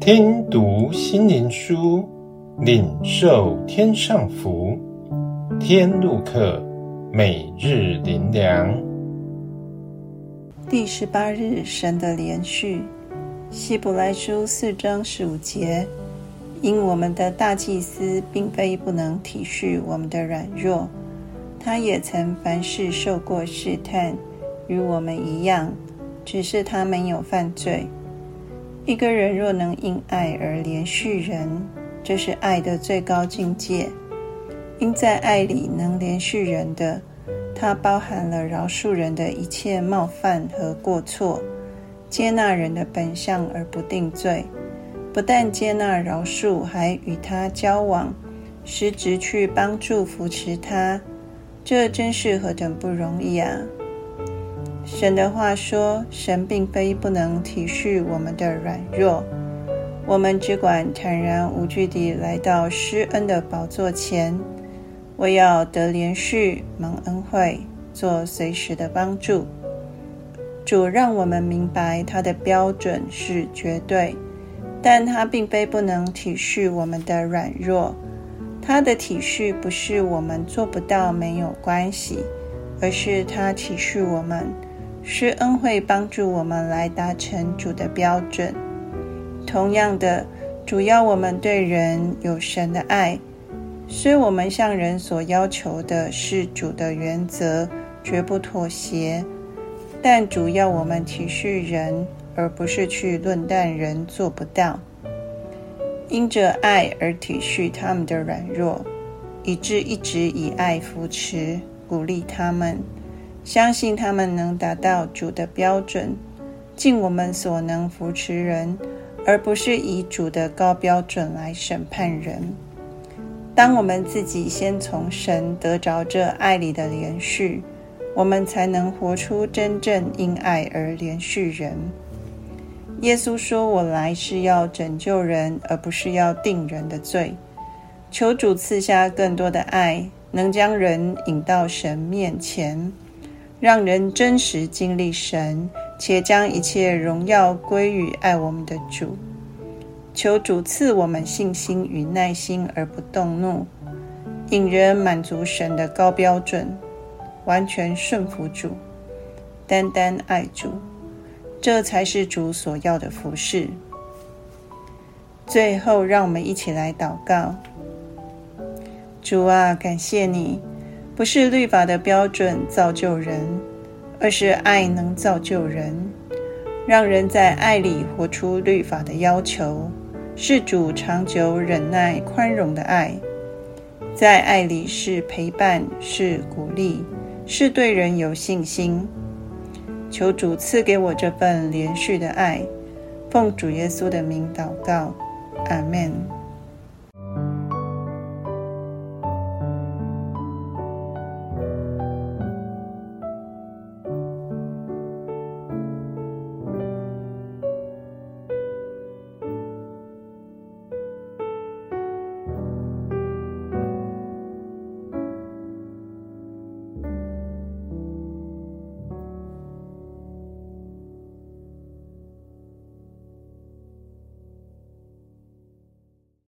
听读心灵书，领受天上福。天路客，每日灵粮。第十八日，神的连续。希伯来书四章十五节，因我们的大祭司并非不能体恤我们的软弱，他也曾凡事受过试探，与我们一样，只是他没有犯罪。一个人若能因爱而连续人，这是爱的最高境界。因在爱里能连续人的，它包含了饶恕人的一切冒犯和过错，接纳人的本相而不定罪。不但接纳饶恕，还与他交往，实质去帮助扶持他，这真是何等不容易啊！神的话说：“神并非不能体恤我们的软弱，我们只管坦然无惧地来到施恩的宝座前，我要得怜恤、蒙恩惠，做随时的帮助。主让我们明白他的标准是绝对，但他并非不能体恤我们的软弱。他的体恤不是我们做不到没有关系，而是他体恤我们。”施恩惠帮助我们来达成主的标准。同样的，主要我们对人有神的爱，虽我们向人所要求的是主的原则，绝不妥协，但主要我们体恤人，而不是去论断人做不到。因着爱而体恤他们的软弱，以致一直以爱扶持、鼓励他们。相信他们能达到主的标准，尽我们所能扶持人，而不是以主的高标准来审判人。当我们自己先从神得着这爱里的连续，我们才能活出真正因爱而连续人。耶稣说：“我来是要拯救人，而不是要定人的罪。”求主赐下更多的爱，能将人引到神面前。让人真实经历神，且将一切荣耀归于爱我们的主。求主赐我们信心与耐心，而不动怒，引人满足神的高标准，完全顺服主，单单爱主，这才是主所要的服饰。最后，让我们一起来祷告：主啊，感谢你。不是律法的标准造就人，而是爱能造就人，让人在爱里活出律法的要求，是主长久忍耐宽容的爱，在爱里是陪伴，是鼓励，是对人有信心。求主赐给我这份连续的爱，奉主耶稣的名祷告，阿们。